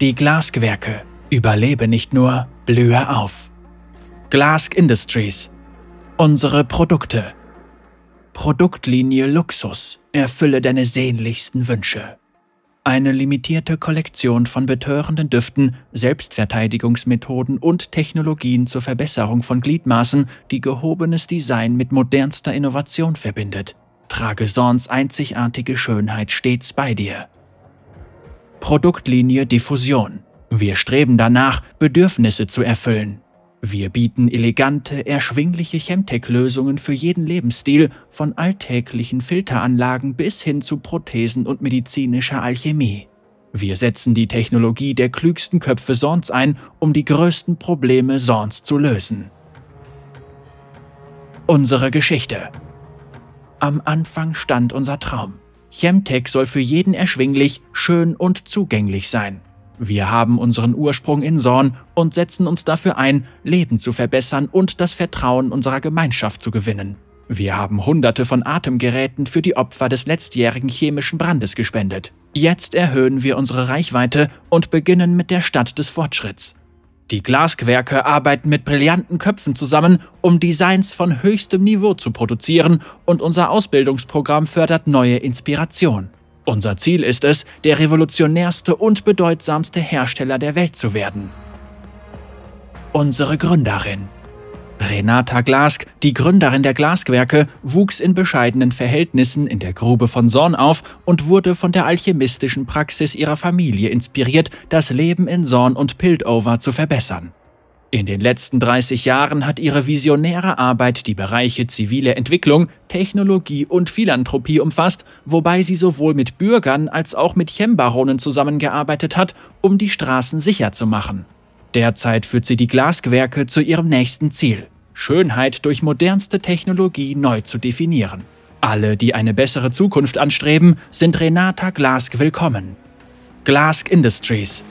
Die Glasgewerke. Überlebe nicht nur, blühe auf. Glask Industries. Unsere Produkte. Produktlinie Luxus. Erfülle deine sehnlichsten Wünsche. Eine limitierte Kollektion von betörenden Düften, Selbstverteidigungsmethoden und Technologien zur Verbesserung von Gliedmaßen, die gehobenes Design mit modernster Innovation verbindet. Trage Sorns einzigartige Schönheit stets bei dir. Produktlinie Diffusion. Wir streben danach, Bedürfnisse zu erfüllen. Wir bieten elegante, erschwingliche Chemtech-Lösungen für jeden Lebensstil, von alltäglichen Filteranlagen bis hin zu Prothesen und medizinischer Alchemie. Wir setzen die Technologie der klügsten Köpfe Sorns ein, um die größten Probleme Sorns zu lösen. Unsere Geschichte Am Anfang stand unser Traum. Chemtech soll für jeden erschwinglich, schön und zugänglich sein. Wir haben unseren Ursprung in Sorn und setzen uns dafür ein, Leben zu verbessern und das Vertrauen unserer Gemeinschaft zu gewinnen. Wir haben hunderte von Atemgeräten für die Opfer des letztjährigen chemischen Brandes gespendet. Jetzt erhöhen wir unsere Reichweite und beginnen mit der Stadt des Fortschritts. Die Glasgewerke arbeiten mit brillanten Köpfen zusammen, um Designs von höchstem Niveau zu produzieren und unser Ausbildungsprogramm fördert neue Inspiration. Unser Ziel ist es, der revolutionärste und bedeutsamste Hersteller der Welt zu werden. Unsere Gründerin Renata Glask, die Gründerin der Glasgewerke, wuchs in bescheidenen Verhältnissen in der Grube von Sorn auf und wurde von der alchemistischen Praxis ihrer Familie inspiriert, das Leben in Sorn und Piltover zu verbessern. In den letzten 30 Jahren hat ihre visionäre Arbeit die Bereiche zivile Entwicklung, Technologie und Philanthropie umfasst, wobei sie sowohl mit Bürgern als auch mit Chembaronen zusammengearbeitet hat, um die Straßen sicher zu machen. Derzeit führt sie die Glasgewerke zu ihrem nächsten Ziel, Schönheit durch modernste Technologie neu zu definieren. Alle, die eine bessere Zukunft anstreben, sind Renata Glask willkommen. Glask Industries